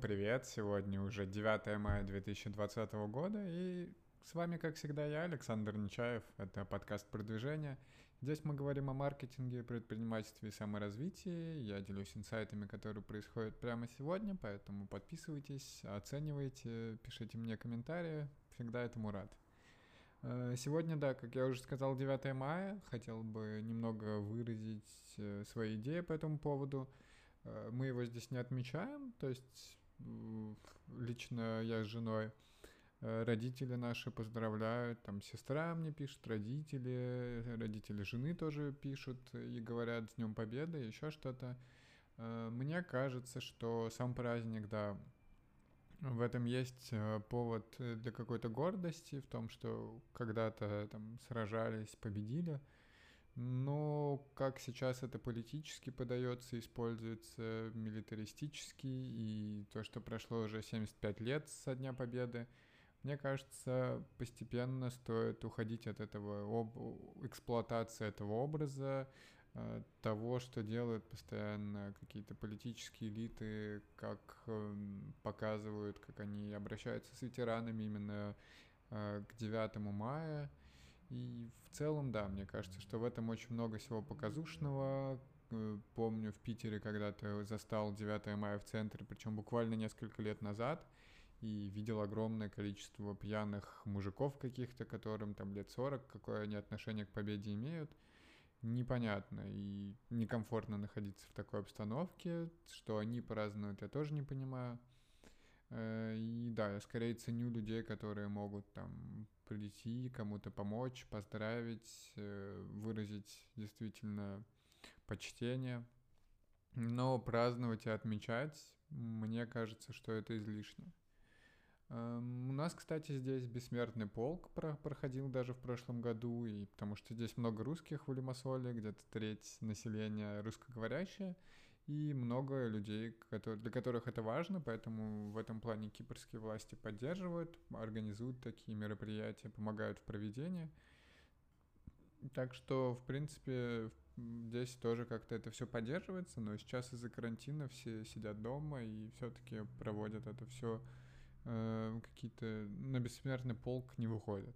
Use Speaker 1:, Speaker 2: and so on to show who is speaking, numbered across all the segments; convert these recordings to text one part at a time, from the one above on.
Speaker 1: привет! Сегодня уже 9 мая 2020 года, и с вами, как всегда, я, Александр Нечаев. Это подкаст «Продвижение». Здесь мы говорим о маркетинге, предпринимательстве и саморазвитии. Я делюсь инсайтами, которые происходят прямо сегодня, поэтому подписывайтесь, оценивайте, пишите мне комментарии. Всегда этому рад. Э, сегодня, да, как я уже сказал, 9 мая. Хотел бы немного выразить э, свои идеи по этому поводу. Э, мы его здесь не отмечаем, то есть лично я с женой, э, родители наши поздравляют, там сестра мне пишет, родители, родители жены тоже пишут и говорят с Днем Победы, еще что-то. Э, мне кажется, что сам праздник, да, в этом есть э, повод для какой-то гордости, в том, что когда-то там сражались, победили – но как сейчас это политически подается, используется милитаристически, и то, что прошло уже 75 лет со Дня Победы, мне кажется, постепенно стоит уходить от этого об... эксплуатации этого образа, э, того, что делают постоянно какие-то политические элиты, как эм, показывают, как они обращаются с ветеранами именно э, к 9 мая. И в целом, да, мне кажется, что в этом очень много всего показушного. Э, помню в Питере когда-то застал 9 мая в центре, причем буквально несколько лет назад, и видел огромное количество пьяных мужиков каких-то, которым там лет 40, какое они отношение к победе имеют. Непонятно и некомфортно находиться в такой обстановке, что они празднуют, я тоже не понимаю. Э, и да, я скорее ценю людей, которые могут там прийти, кому-то помочь, поздравить, э, выразить действительно почтение. Но праздновать и отмечать, мне кажется, что это излишне. Эм, у нас, кстати, здесь бессмертный полк проходил даже в прошлом году, и потому что здесь много русских в Лимассоле, где-то треть населения русскоговорящее — и много людей, для которых это важно, поэтому в этом плане кипрские власти поддерживают, организуют такие мероприятия, помогают в проведении. Так что, в принципе, здесь тоже как-то это все поддерживается, но сейчас из-за карантина все сидят дома и все-таки проводят это все э, какие-то на бессмертный полк не выходят.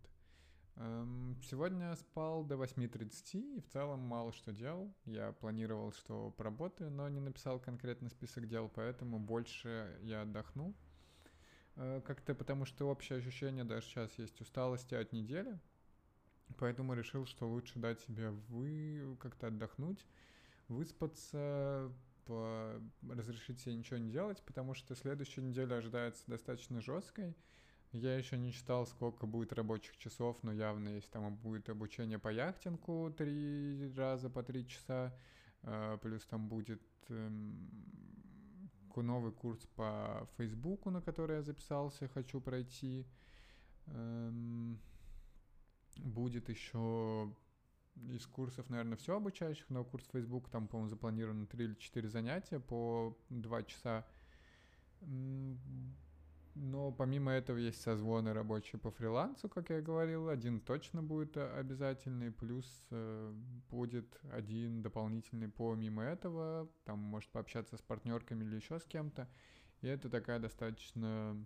Speaker 1: Эм, сегодня спал до 8.30 и в целом мало что делал. Я планировал, что поработаю, но не написал конкретный список дел, поэтому больше я отдохнул. Э, как-то потому что общее ощущение даже сейчас есть усталости от недели, поэтому решил, что лучше дать себе вы как-то отдохнуть, выспаться, по... разрешить себе ничего не делать, потому что следующая неделя ожидается достаточно жесткой, я еще не читал, сколько будет рабочих часов, но явно есть там будет обучение по яхтингу три раза по три часа, э, плюс там будет эм, новый курс по Фейсбуку, на который я записался, хочу пройти. Эм, будет еще из курсов, наверное, все обучающих, но курс Facebook там, по-моему, запланировано 3 или 4 занятия по 2 часа. Но помимо этого есть созвоны рабочие по фрилансу, как я говорил. Один точно будет э, обязательный, плюс э, будет один дополнительный помимо этого. Там может пообщаться с партнерками или еще с кем-то. И это такая достаточно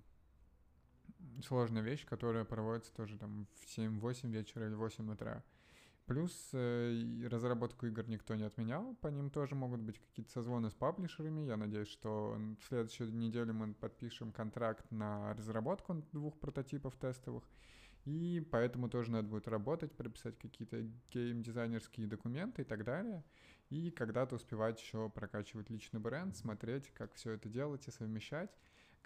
Speaker 1: сложная вещь, которая проводится тоже там в 7-8 вечера или 8 утра. Плюс э, разработку игр никто не отменял, по ним тоже могут быть какие-то созвоны с паблишерами. Я надеюсь, что в следующую неделю мы подпишем контракт на разработку двух прототипов тестовых. И поэтому тоже надо будет работать, прописать какие-то гейм-дизайнерские документы и так далее. И когда-то успевать еще прокачивать личный бренд, смотреть, как все это делать и совмещать.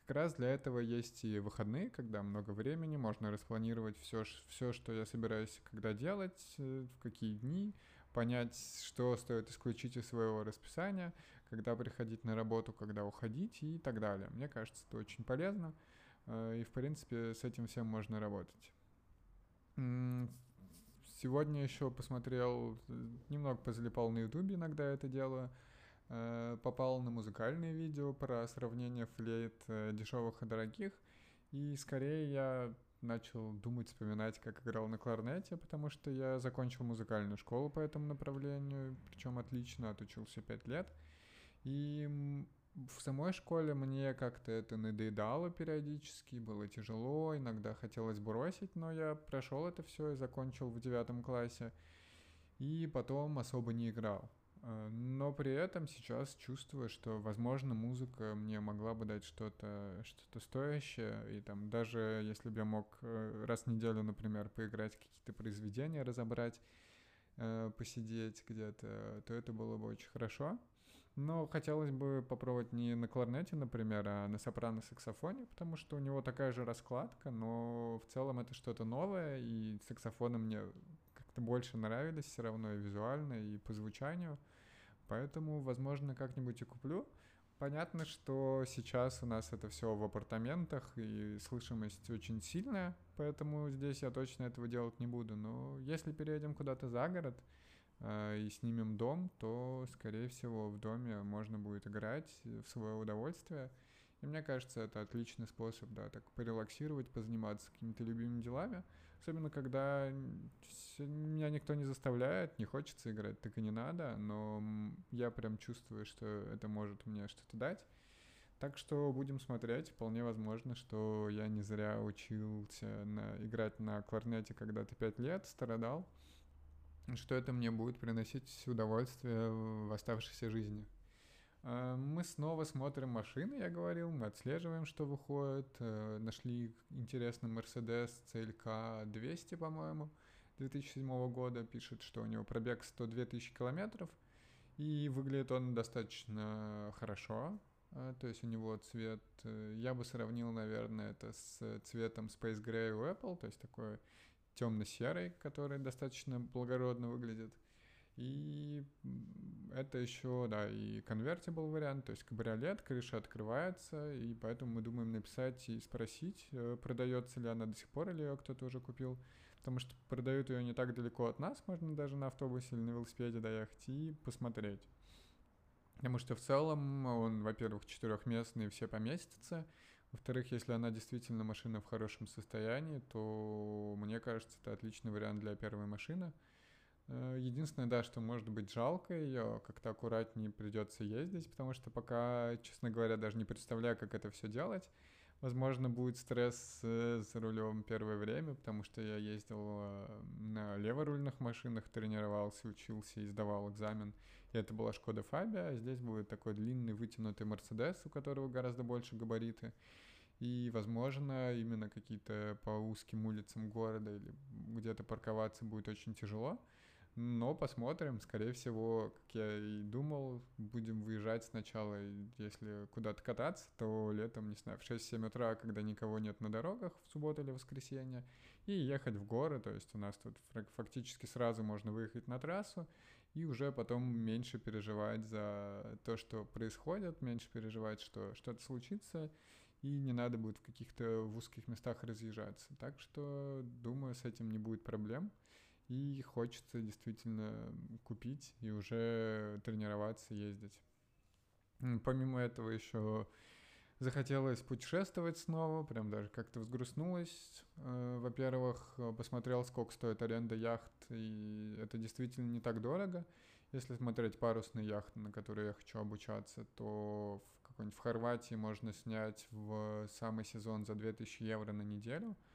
Speaker 1: Как раз для этого есть и выходные, когда много времени, можно распланировать все, все что я собираюсь когда делать, э, в какие дни, понять, что стоит исключить из своего расписания, когда приходить на работу, когда уходить и так далее. Мне кажется, это очень полезно, э, и, в принципе, с этим всем можно работать. Сегодня еще посмотрел, э, немного позалипал на ютубе, иногда это делаю, попал на музыкальные видео про сравнение флейт э, дешевых и дорогих, и скорее я начал думать, вспоминать, как играл на кларнете, потому что я закончил музыкальную школу по этому направлению, причем отлично, отучился 5 лет. И в самой школе мне как-то это надоедало периодически, было тяжело, иногда хотелось бросить, но я прошел это все и закончил в девятом классе, и потом особо не играл. Э, но при этом сейчас чувствую, что, возможно, музыка мне могла бы дать что-то что стоящее. И там даже если бы я мог э, раз в неделю, например, поиграть какие-то произведения, разобрать, э, посидеть где-то, то это было бы очень хорошо. Но хотелось бы попробовать не на кларнете, например, а на сопрано-саксофоне, потому что у него такая же раскладка, но в целом это что-то новое, и саксофоны мне как-то больше нравились все равно и визуально, и по звучанию. Поэтому, возможно, как-нибудь и куплю. Понятно, что сейчас у нас это все в апартаментах, и слышимость очень сильная, поэтому здесь я точно этого делать не буду. Но если переедем куда-то за город э, и снимем дом, то, скорее всего, в доме можно будет играть в свое удовольствие. И мне кажется, это отличный способ, да, так порелаксировать, позаниматься какими-то любимыми делами. Особенно, когда меня никто не заставляет, не хочется играть, так и не надо, но я прям чувствую, что это может мне что-то дать. Так что будем смотреть. Вполне возможно, что я не зря учился на, играть на кларнете когда-то пять лет, страдал, что это мне будет приносить удовольствие в оставшейся жизни. А, мы снова смотрим машины, я говорил, мы отслеживаем, что выходит. Э, нашли интересный Mercedes CLK 200, по-моему, 2007 года. Пишет, что у него пробег 102 тысячи километров. И выглядит он достаточно хорошо. А, то есть у него цвет, э, я бы сравнил, наверное, это с цветом Space Gray у Apple, то есть такой темно-серый, который достаточно благородно выглядит. И это еще, да, и convertible вариант, то есть кабриолет, крыша открывается, и поэтому мы думаем написать и спросить, э, продается ли она до сих пор, или ее кто-то уже купил, потому что продают ее не так далеко от нас, можно даже на автобусе или на велосипеде доехать и посмотреть. Потому что в целом он, во-первых, четырехместный, все поместятся, во-вторых, если она действительно машина в хорошем состоянии, то мне кажется, это отличный вариант для первой машины – единственное, да, что может быть жалко ее, как-то аккуратнее придется ездить, потому что пока, честно говоря, даже не представляю, как это все делать. Возможно, будет стресс э, за рулем первое время, потому что я ездил э, на леворульных машинах, тренировался, учился и сдавал экзамен. И это была Шкода Фабия, а здесь будет такой длинный вытянутый Мерседес, у которого гораздо больше габариты. И, возможно, именно какие-то по узким улицам города или где-то парковаться будет очень тяжело. Но посмотрим, скорее всего, как я и думал, будем выезжать сначала, если куда-то кататься, то летом, не знаю, в 6-7 утра, когда никого нет на дорогах в субботу или воскресенье, и ехать в горы, то есть у нас тут фактически сразу можно выехать на трассу, и уже потом меньше переживать за то, что происходит, меньше переживать, что что-то случится, и не надо будет в каких-то в узких местах разъезжаться. Так что, думаю, с этим не будет проблем и хочется действительно купить и уже тренироваться, ездить. Помимо этого еще захотелось путешествовать снова, прям даже как-то взгрустнулось. Э, во-первых, посмотрел, сколько стоит аренда яхт, и это действительно не так дорого. Если смотреть парусные яхты, на которые я хочу обучаться, то в какой-нибудь в Хорватии можно снять в самый сезон за 2000 евро на неделю –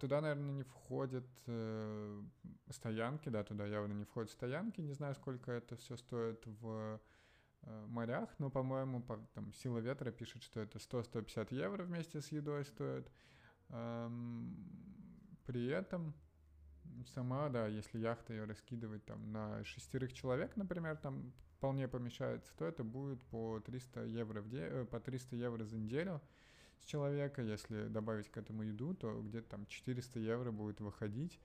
Speaker 1: туда, наверное, не входят э, стоянки, да, туда явно не входят стоянки. Не знаю, сколько это все стоит в э, морях, но, по-моему, по, там Сила Ветра пишет, что это 100-150 евро вместе с едой стоит. Эм, при этом сама, да, если яхта ее раскидывать там на шестерых человек, например, там вполне помещается, то это будет по 300 евро в де... Э, по 300 евро за неделю с человека. Если добавить к этому еду, то где-то там 400 евро будет выходить.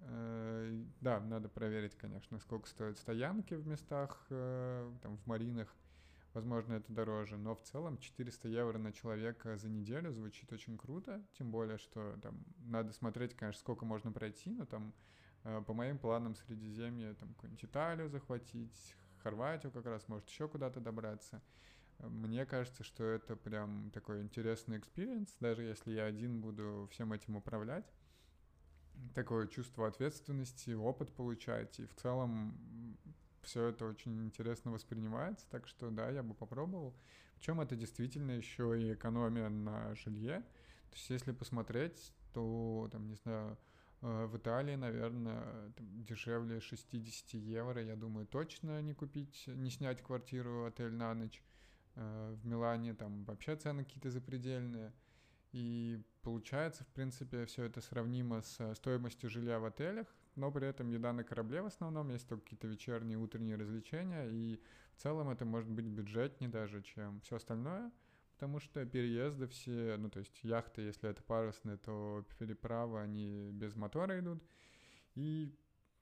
Speaker 1: Э, да, надо проверить, конечно, сколько стоят стоянки в местах, э, там, в маринах. Возможно, это дороже, но в целом 400 евро на человека за неделю звучит очень круто, тем более, что там надо смотреть, конечно, сколько можно пройти, но там э, по моим планам Средиземье, там какую-нибудь Италию захватить, Хорватию как раз, может еще куда-то добраться. Мне кажется, что это прям такой интересный experience, даже если я один буду всем этим управлять. Такое чувство ответственности, опыт получать, и в целом все это очень интересно воспринимается, так что да, я бы попробовал. Причем это действительно еще и экономия на жилье. То есть если посмотреть, то там, не знаю, э, в Италии, наверное, там, дешевле 60 евро, я думаю, точно не купить, не снять квартиру, отель на ночь. Э, в Милане там вообще цены какие-то запредельные. И получается, в принципе, все это сравнимо с стоимостью жилья в отелях, но при этом еда на корабле в основном, есть только какие-то вечерние, утренние развлечения, и в целом это может быть бюджетнее даже, чем все остальное, потому что переезды все, ну то есть яхты, если это парусные, то переправы, они без мотора идут, и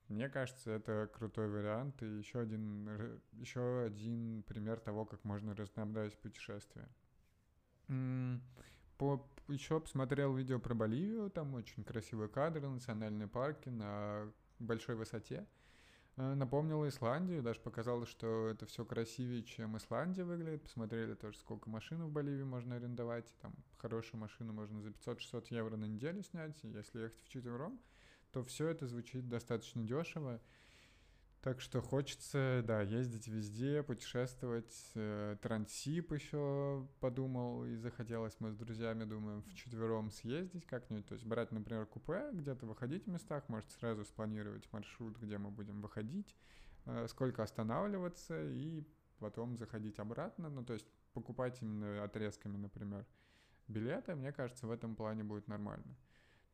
Speaker 1: мне кажется, это крутой вариант и еще один, еще один пример того, как можно разнообразить путешествия. По, еще посмотрел видео про Боливию, там очень красивые кадры, национальные парки на большой высоте. Э, напомнила Исландию, даже показалось, что это все красивее, чем Исландия выглядит. Посмотрели тоже, сколько машин в Боливии можно арендовать. Там хорошую машину можно за 500-600 евро на неделю снять. Если ехать вчетвером, то все это звучит достаточно дешево. Так что хочется, да, ездить везде, путешествовать. Э, Трансип еще подумал и захотелось. Мы с друзьями думаем вчетвером съездить как-нибудь. То есть брать, например, купе, где-то выходить в местах, может сразу спланировать маршрут, где мы будем выходить, э, сколько останавливаться и потом заходить обратно. Ну, то есть покупать именно отрезками, например, билеты. Мне кажется, в этом плане будет нормально.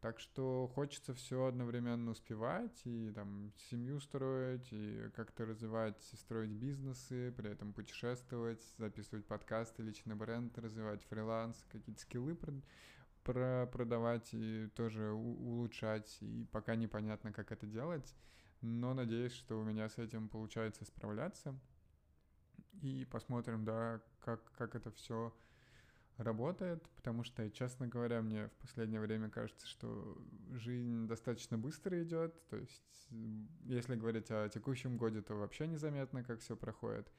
Speaker 1: Так что хочется все одновременно успевать и там семью строить, и как-то развивать, строить бизнесы, при этом путешествовать, записывать подкасты, личный бренд, развивать фриланс, какие-то скиллы про, про продавать и тоже улучшать. И пока непонятно, как это делать, но надеюсь, что у меня с этим получается справляться. И посмотрим, да, как, как это все работает, потому что, честно говоря, мне в последнее время кажется, что жизнь достаточно быстро идет. То есть, если говорить о текущем годе, то вообще незаметно, как все проходит.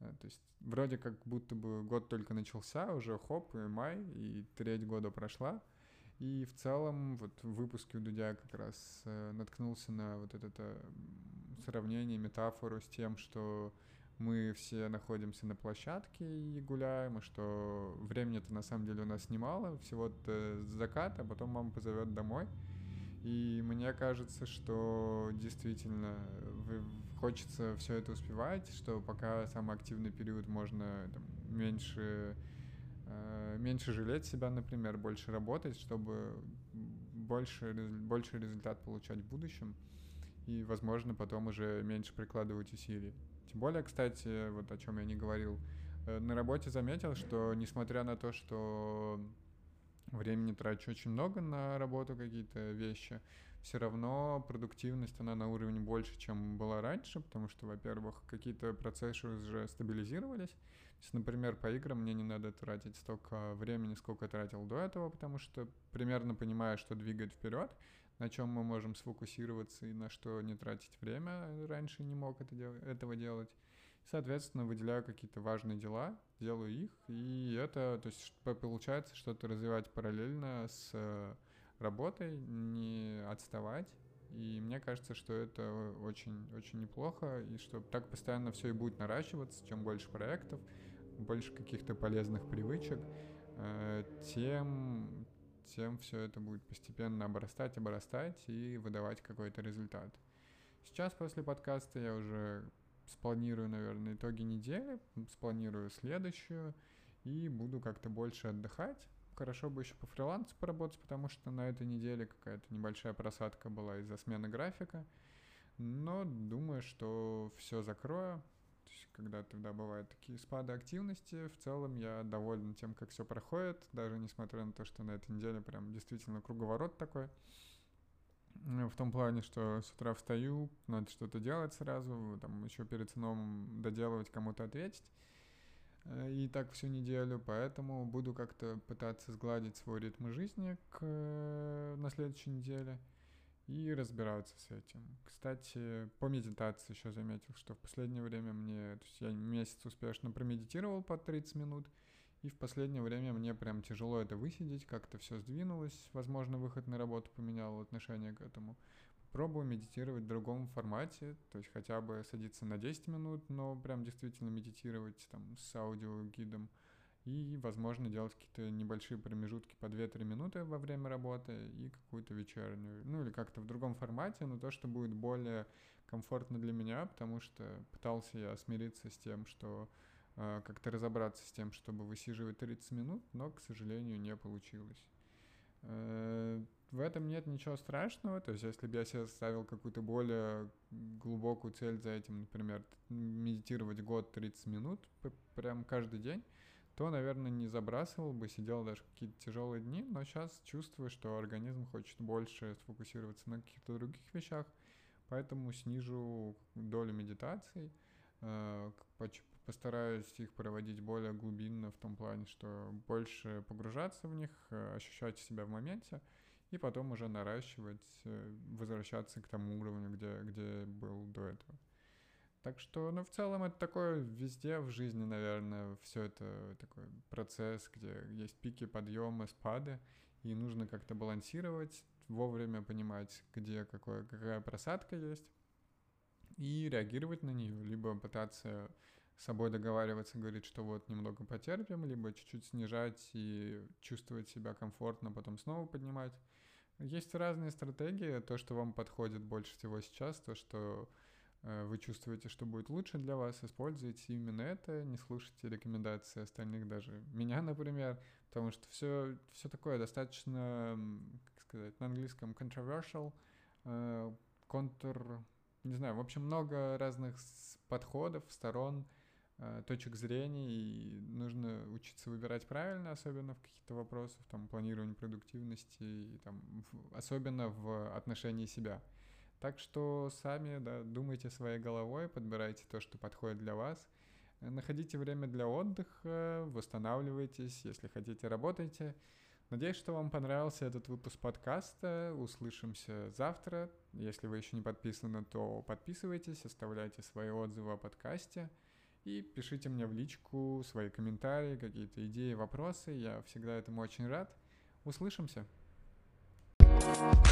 Speaker 1: Э, то есть, вроде как будто бы год только начался, уже хоп, и май, и треть года прошла. И в целом, вот в выпуске у Дудя как раз э, наткнулся на вот это сравнение, метафору с тем, что мы все находимся на площадке и гуляем, и что времени-то на самом деле у нас немало, всего-то закат, а потом мама позовет домой. И мне кажется, что действительно хочется все это успевать, что пока самый активный период можно там, меньше, э, меньше жалеть себя, например, больше работать, чтобы больше, больше результат получать в будущем и, возможно, потом уже меньше прикладывать усилий. Тем более, кстати, вот о чем я не говорил, э, на работе заметил, что несмотря на то, что времени трачу очень много на работу какие-то вещи, все равно продуктивность, она на уровне больше, чем была раньше, потому что, во-первых, какие-то процессы уже стабилизировались. То есть, например, по играм мне не надо тратить столько времени, сколько тратил до этого, потому что примерно понимаю, что двигает вперед, на чем мы можем сфокусироваться и на что не тратить время. Раньше не мог это дел- этого делать. Соответственно, выделяю какие-то важные дела, делаю их, и это, то есть получается что-то развивать параллельно с э, работой, не отставать. И мне кажется, что это очень-очень неплохо, и что так постоянно все и будет наращиваться, чем больше проектов, больше каких-то полезных привычек, э, тем, тем все это будет постепенно обрастать, обрастать и выдавать какой-то результат. Сейчас после подкаста я уже спланирую, наверное, итоги недели, спланирую следующую и буду как-то больше отдыхать. Хорошо бы еще по фрилансу поработать, потому что на этой неделе какая-то небольшая просадка была из-за смены графика. Но думаю, что все закрою, когда тогда бывают такие спады активности. В целом я доволен тем, как все проходит, даже несмотря на то, что на этой неделе прям действительно круговорот такой. В том плане, что с утра встаю, надо что-то делать сразу, там еще перед сном доделывать, кому-то ответить. Э, и так всю неделю, поэтому буду как-то пытаться сгладить свой ритм жизни к, на следующей неделе и разбираться с этим. Кстати, по медитации еще заметил, что в последнее время мне, то есть я месяц успешно промедитировал по 30 минут, И в последнее время мне прям тяжело это высидеть, как-то все сдвинулось, возможно, выход на работу поменял отношение к этому. Пробую медитировать в другом формате, то есть хотя бы садиться на 10 минут, но прям действительно медитировать там с аудиогидом. И, возможно, делать какие-то небольшие промежутки по 2-3 минуты во время работы и какую-то вечернюю. Ну или как-то в другом формате, но то, что будет более комфортно для меня, потому что пытался я смириться с тем, что э, как-то разобраться с тем, чтобы высиживать 30 минут, но, к сожалению, не получилось. Э, в этом нет ничего страшного, то есть если бы я себе ставил какую-то более глубокую цель за этим, например, медитировать год 30 минут прям каждый день, то, наверное, не забрасывал бы, сидел даже какие-то тяжелые дни, но сейчас чувствую, что организм хочет больше сфокусироваться на каких-то других вещах, поэтому снижу долю медитаций, э, постараюсь их проводить более глубинно в том плане, что больше погружаться в них, э, ощущать себя в моменте, и потом уже наращивать, э, возвращаться к тому уровню, где, где был до этого. Так что, ну, в целом это такое везде в жизни, наверное, все это такой процесс, где есть пики, подъемы, спады, и нужно как-то балансировать, вовремя понимать, где какое, какая просадка есть, и реагировать на нее, либо пытаться с собой договариваться, говорить, что вот немного потерпим, либо чуть-чуть снижать и чувствовать себя комфортно, потом снова поднимать. Есть разные стратегии, то, что вам подходит больше всего сейчас, то, что вы чувствуете, что будет лучше для вас, используйте именно это, не слушайте рекомендации остальных, даже меня, например, потому что все, все такое достаточно, как сказать, на английском controversial, э, контр, не знаю, в общем, много разных подходов, сторон, Э, точек зрения, и нужно учиться выбирать правильно, особенно в каких-то вопросах, там, планирования продуктивности, и, там, особенно в отношении себя. Так что сами, да, думайте своей головой, подбирайте то, что подходит для вас, находите время для отдыха, восстанавливайтесь, если хотите, работайте. Надеюсь, что вам понравился этот выпуск подкаста. Услышимся завтра. Если вы еще не подписаны, то подписывайтесь, оставляйте свои отзывы о подкасте. И пишите мне в личку свои комментарии, какие-то идеи, вопросы. Я всегда этому очень рад. Услышимся.